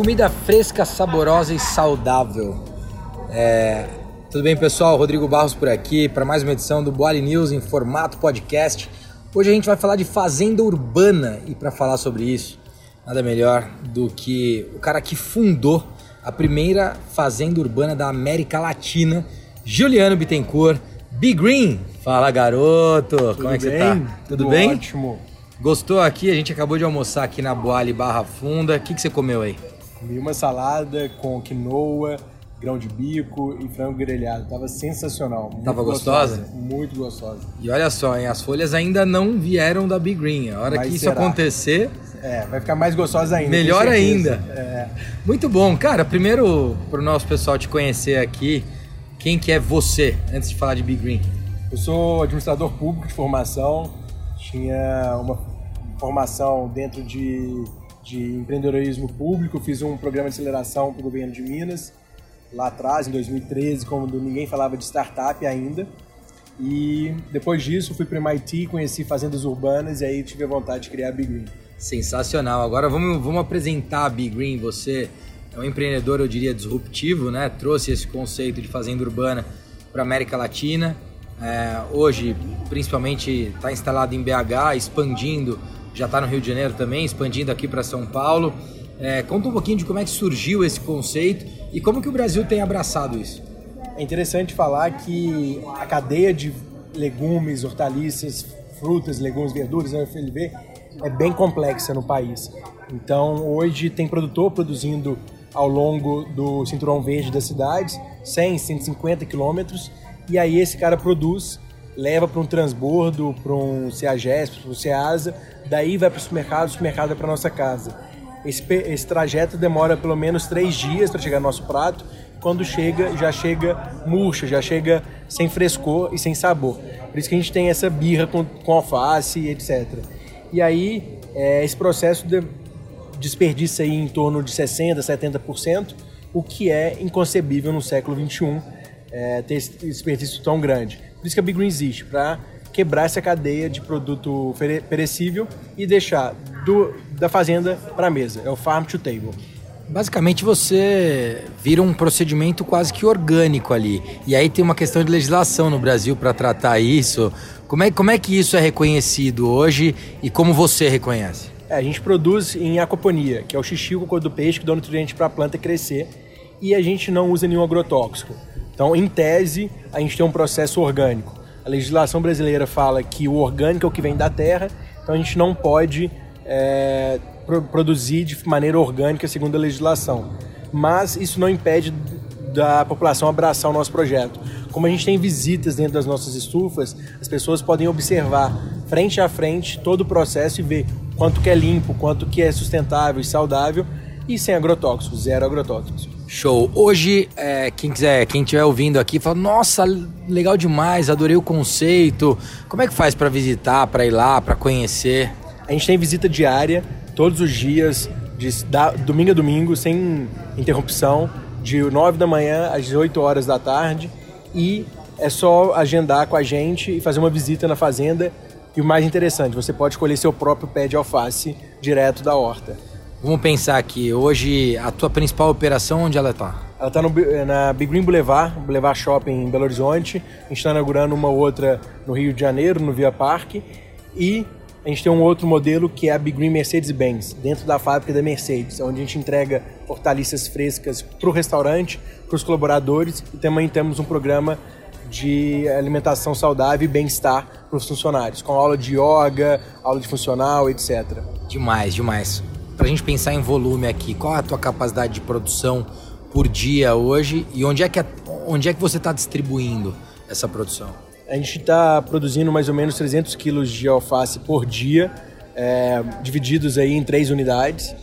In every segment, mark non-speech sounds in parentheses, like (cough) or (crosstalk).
comida fresca, saborosa e saudável. É, tudo bem, pessoal? Rodrigo Barros por aqui para mais uma edição do Boali News em formato podcast. Hoje a gente vai falar de fazenda urbana e para falar sobre isso, nada melhor do que o cara que fundou a primeira fazenda urbana da América Latina, Juliano Bittencourt. Big Green, fala garoto, Tudo como é que bem? você tá? Tudo, Tudo bem? Ótimo. Gostou aqui? A gente acabou de almoçar aqui na Boali Barra Funda. O que, que você comeu aí? Comi uma salada com quinoa, grão de bico e frango grelhado. Tava sensacional. muito Tava gostosa? Muito gostosa. E olha só, hein, as folhas ainda não vieram da Big Green. A hora Mas que isso será? acontecer, É, vai ficar mais gostosa ainda. Melhor ainda. É. muito bom. Cara, primeiro pro nosso pessoal te conhecer aqui, quem que é você, antes de falar de Big Green? Eu sou administrador público de formação. Tinha uma formação dentro de, de empreendedorismo público. Fiz um programa de aceleração para o governo de Minas lá atrás, em 2013, quando ninguém falava de startup ainda. E depois disso fui para o MIT, conheci fazendas urbanas e aí tive a vontade de criar a Big Green. Sensacional. Agora vamos, vamos apresentar a Big Green. Você é um empreendedor, eu diria, disruptivo, né? Trouxe esse conceito de fazenda urbana para América Latina. É, hoje, principalmente, está instalado em BH, expandindo, já está no Rio de Janeiro também, expandindo aqui para São Paulo. É, conta um pouquinho de como é que surgiu esse conceito e como que o Brasil tem abraçado isso. É interessante falar que a cadeia de legumes, hortaliças, frutas, legumes, verduras, né, FLV, é bem complexa no país. Então, hoje tem produtor produzindo ao longo do cinturão verde das cidades, 100, 150 quilômetros, e aí esse cara produz, leva para um transbordo, para um CEAGESP, para um CEASA, daí vai para o supermercado, o supermercado vai para nossa casa. Esse, esse trajeto demora pelo menos três dias para chegar no nosso prato. Quando chega, já chega murcha, já chega sem frescor e sem sabor. Por isso que a gente tem essa birra com, com alface, etc. E aí, é, esse processo de, desperdiça aí em torno de 60%, 70%, o que é inconcebível no século XXI é, ter esse desperdício tão grande. Por isso que a Big Green existe, para quebrar essa cadeia de produto perecível e deixar do, da fazenda para a mesa. É o farm to table. Basicamente você vira um procedimento quase que orgânico ali. E aí tem uma questão de legislação no Brasil para tratar isso. Como é, como é que isso é reconhecido hoje e como você reconhece? É, a gente produz em aquaponia, que é o xixi, o cocô do peixe que dá nutriente para a planta crescer, e a gente não usa nenhum agrotóxico. Então, em tese, a gente tem um processo orgânico. A legislação brasileira fala que o orgânico é o que vem da terra, então a gente não pode é, pro- produzir de maneira orgânica segundo a legislação. Mas isso não impede da população abraçar o nosso projeto. Como a gente tem visitas dentro das nossas estufas, as pessoas podem observar frente a frente todo o processo e ver quanto que é limpo, quanto que é sustentável e saudável e sem agrotóxicos, zero agrotóxicos. Show. Hoje, é, quem quiser, quem estiver ouvindo aqui, fala: Nossa, legal demais, adorei o conceito. Como é que faz para visitar, para ir lá, para conhecer? A gente tem visita diária, todos os dias, de da- domingo a domingo, sem interrupção, de 9 da manhã às 18 horas da tarde. E é só agendar com a gente e fazer uma visita na fazenda. E o mais interessante, você pode escolher seu próprio pé de alface direto da horta. Vamos pensar aqui, hoje a tua principal operação, onde ela está? Ela está na Big Green Boulevard, Boulevard Shopping em Belo Horizonte. A gente está inaugurando uma outra no Rio de Janeiro, no Via Parque. E a gente tem um outro modelo que é a Big Green Mercedes-Benz, dentro da fábrica da Mercedes, onde a gente entrega hortaliças frescas para o restaurante, para os colaboradores e também temos um programa de alimentação saudável e bem-estar para os funcionários, com aula de yoga, aula de funcional, etc. Demais, demais. Para a gente pensar em volume aqui, qual é a tua capacidade de produção por dia hoje e onde é que, onde é que você está distribuindo essa produção? A gente está produzindo mais ou menos 300 quilos de alface por dia, é, divididos aí em três unidades.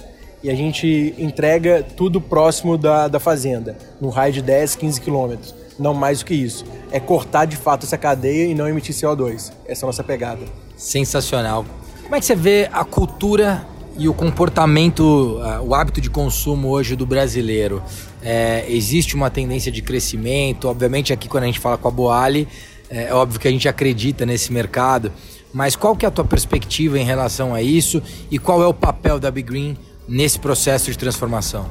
E a gente entrega tudo próximo da, da fazenda, no raio de 10, 15 quilômetros. Não mais do que isso. É cortar de fato essa cadeia e não emitir CO2. Essa é a nossa pegada. Sensacional. Como é que você vê a cultura e o comportamento, o hábito de consumo hoje do brasileiro? É, existe uma tendência de crescimento? Obviamente aqui quando a gente fala com a Boali, é óbvio que a gente acredita nesse mercado, mas qual que é a tua perspectiva em relação a isso e qual é o papel da Big Green nesse processo de transformação?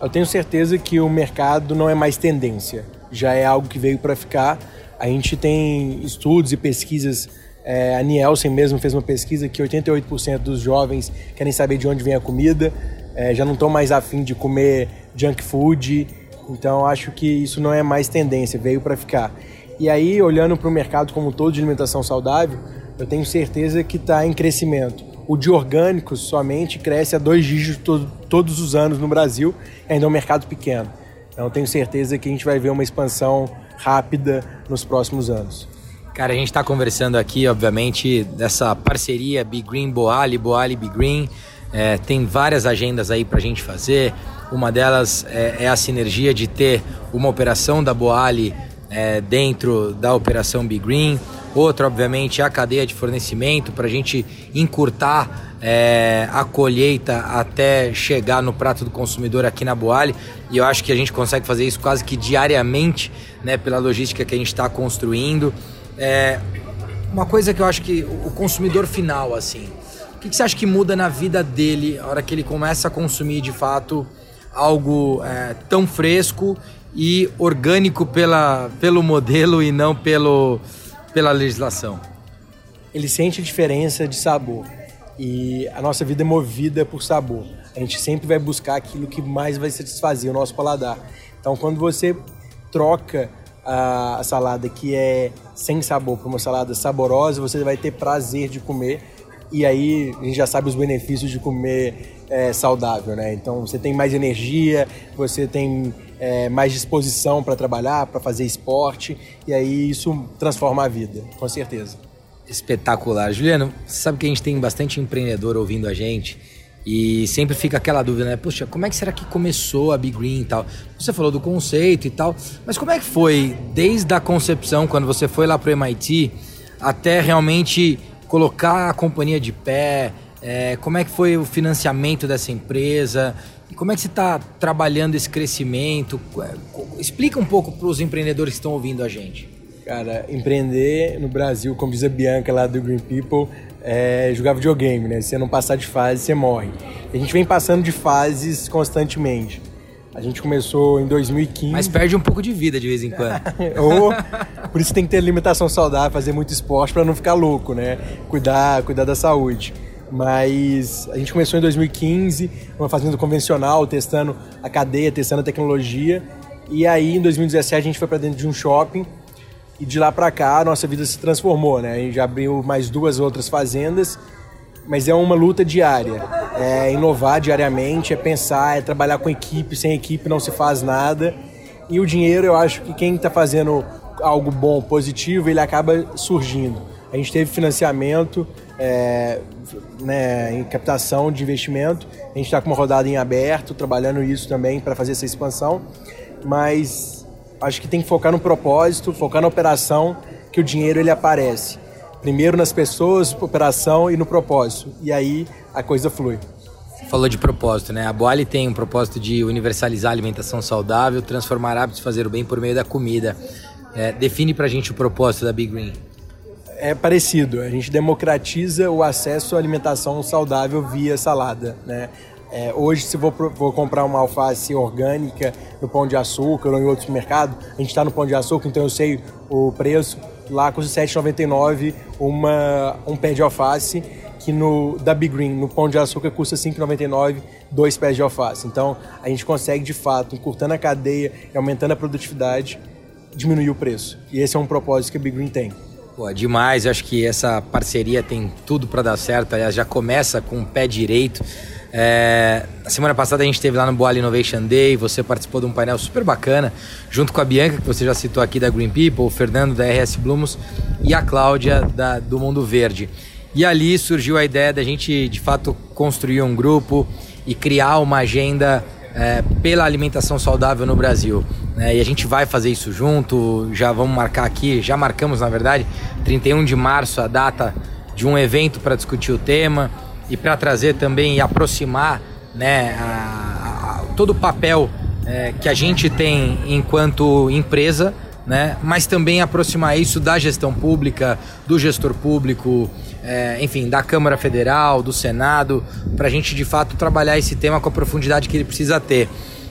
Eu tenho certeza que o mercado não é mais tendência, já é algo que veio para ficar. A gente tem estudos e pesquisas. É, a Nielsen mesmo fez uma pesquisa que 88% dos jovens querem saber de onde vem a comida, é, já não estão mais afim de comer junk food. Então acho que isso não é mais tendência, veio para ficar. E aí, olhando para o mercado como um todo de alimentação saudável, eu tenho certeza que está em crescimento. O de orgânicos somente cresce a dois dígitos to todos os anos no Brasil, ainda é um mercado pequeno. Então, tenho certeza que a gente vai ver uma expansão rápida nos próximos anos. Cara, a gente está conversando aqui, obviamente, dessa parceria Big Green Boali, Boali Big Green. É, tem várias agendas aí para a gente fazer. Uma delas é, é, a sinergia de ter uma operação da Boali é, dentro da operação Big Green. Outra, obviamente, é a cadeia de fornecimento para a gente encurtar é, a colheita até chegar no prato do consumidor aqui na Boali. E eu acho que a gente consegue fazer isso quase que diariamente, né, pela logística que a gente está construindo. É, uma coisa que eu acho que o consumidor final, assim, o que, que você acha que muda na vida dele a hora que ele começa a consumir de fato algo é, tão fresco e orgânico pela, pelo modelo e não pelo, pela legislação? Ele sente a diferença de sabor e a nossa vida é movida por sabor. A gente sempre vai buscar aquilo que mais vai satisfazer o nosso paladar. Então, quando você troca a, salada que é sem sabor por uma salada saborosa, você vai ter prazer de comer e aí a gente já sabe os benefícios de comer é, saudável, né? Então você tem mais energia, você tem é, mais disposição para trabalhar, para fazer esporte, e aí isso transforma a vida, com certeza. Espetacular. Juliano, sabe que a gente tem bastante empreendedor ouvindo a gente e sempre fica aquela dúvida, né? Poxa, como é que será que começou a Big Green e tal? Você falou do conceito e tal, mas como é que foi desde a concepção, quando você foi lá para o MIT, até realmente colocar a companhia de pé? É, como é que foi o financiamento dessa empresa? Como é que você está trabalhando esse crescimento? É, explica um pouco para os empreendedores que estão ouvindo a gente. Cara, empreender no Brasil, como diz a Bianca lá do Green People, é jogar videogame, né? Se você não passar de fase, você morre. a gente vem passando de fases constantemente. A gente começou em 2015. Mas perde um pouco de vida de vez em quando. (laughs) Ou, por isso tem que ter alimentação saudável, fazer muito esporte para não ficar louco, né? Cuidar, cuidar da saúde. Mas a gente começou em 2015, uma fazenda convencional, testando a cadeia, testando a tecnologia. E aí, em 2017, a gente foi para dentro de um shopping. E de lá para cá, a nossa vida se transformou, né? A gente já abriu mais duas outras fazendas. Mas é uma luta diária. É inovar diariamente, é pensar, é trabalhar com equipe. Sem equipe não se faz nada. E o dinheiro, eu acho que quem está fazendo algo bom, positivo, ele acaba surgindo. A gente teve financiamento, é, né, em captação de investimento. A gente está com uma rodada em aberto, trabalhando isso também para fazer essa expansão. Mas acho que tem que focar no propósito, focar na operação, que o dinheiro ele aparece. Primeiro nas pessoas, operação e no propósito. E aí a coisa flui. Falou de propósito, né? A Boali tem um propósito de universalizar a alimentação saudável, transformar hábitos, fazer o bem por meio da comida. É, define pra gente o propósito da Big Green é parecido. A gente democratiza o acesso à alimentação saudável via salada, né? É, hoje, se vou, vou comprar uma alface orgânica no Pão de Açúcar ou em outros mercados, a gente está no Pão de Açúcar, então eu sei o preço. Lá custa R$ 7,99 uma, um pé de alface, que no da Big Green, no Pão de Açúcar, custa R$ 5,99 dois pés de alface. Então, a gente consegue, de fato, encurtando a cadeia e aumentando a produtividade, diminuir o preço. E esse é um propósito que a Big Green tem. Pô, demais. Acho que essa parceria tem tudo para dar certo. Aliás, já começa com o pé direito. É, a semana passada a gente esteve lá no Boal Innovation Day, você participou de um painel super bacana, junto com a Bianca, que você já citou aqui da Green People, o Fernando da RS Blumos e a Cláudia da, do Mundo Verde. E ali surgiu a ideia da gente, de fato, construir um grupo e criar uma agenda é, pela alimentação saudável no Brasil. Né? E a gente vai fazer isso junto, já vamos marcar aqui, já marcamos na verdade, 31 de março a data de um evento para discutir o tema e para trazer também e aproximar né, a, a, todo o papel é, que a gente tem enquanto empresa né? Mas também aproximar isso da gestão pública, do gestor público, é, enfim, da Câmara Federal, do Senado, para a gente de fato trabalhar esse tema com a profundidade que ele precisa ter.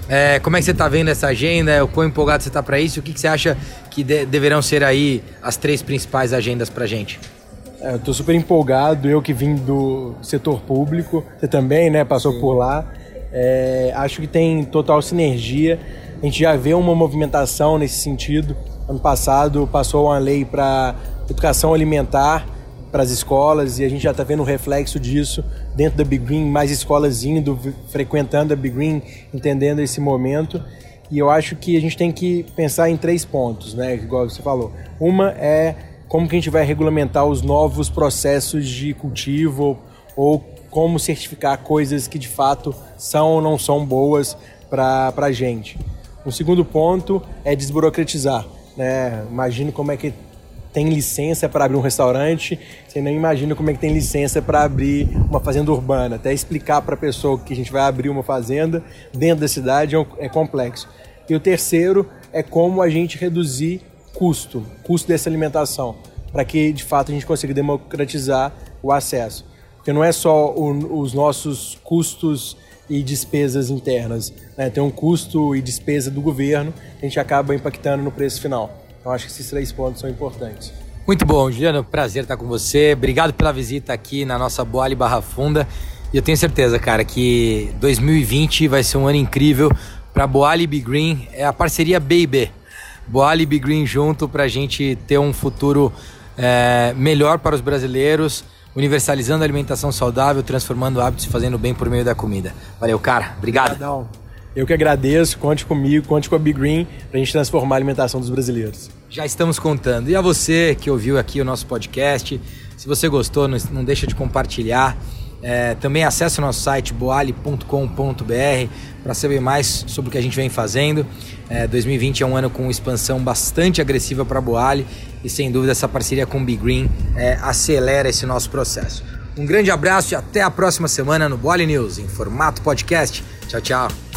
É, como é que você está vendo essa agenda? O quão empolgado você está para isso? O que, que, você acha que de, deverão ser aí as três principais agendas para a gente? É, eu estou super empolgado, eu que vim do setor público, você também, né, passou Sim. por lá. É, acho que tem total sinergia. A gente já vê uma movimentação nesse sentido. Ano passado passou uma lei para educação alimentar para as escolas e a gente já está vendo o reflexo disso dentro da Big Green, mais escolas indo, frequentando a Big Green, entendendo esse momento. E eu acho que a gente tem que pensar em três pontos, né? Igual você falou. Uma é como que a gente vai regulamentar os novos processos de cultivo ou como certificar coisas que de fato são ou não são boas para a gente. Um segundo ponto é desburocratizar. Né? Imagino como é que tem licença para abrir um restaurante, você nem imagina como é que tem licença para abrir uma fazenda urbana. Até explicar para a pessoa que a gente vai abrir uma fazenda dentro da cidade é, é complexo. E o terceiro é como a gente reduzir custo, custo dessa alimentação, para que de fato a gente consiga democratizar o acesso. Porque não é só o, os nossos custos e despesas internas, né? tem um custo e despesa do governo que a gente acaba impactando no preço final. Então acho que esses três pontos são importantes. Muito bom, Juliano. Prazer estar com você. Obrigado pela visita aqui na nossa Boale Barra Funda. E eu tenho certeza, cara, que 2020 vai ser um ano incrível para Boale Big Green. É a parceria Baby. Boale e Big Green junto para a gente ter um futuro é, melhor para os brasileiros, universalizando a alimentação saudável, transformando hábitos e fazendo bem por meio da comida. Valeu, cara. Obrigado. Obrigadão. Eu que agradeço, conte comigo, conte com a Big Green para a gente transformar a alimentação dos brasileiros. Já estamos contando. E a você que ouviu aqui o nosso podcast, se você gostou, não deixa de compartilhar. É, também acesse o nosso site boali.com.br para saber mais sobre o que a gente vem fazendo. É, 2020 é um ano com expansão bastante agressiva para a Boali e sem dúvida essa parceria com o Big Green é, acelera esse nosso processo. Um grande abraço e até a próxima semana no Boali News, em formato podcast. Tchau, tchau.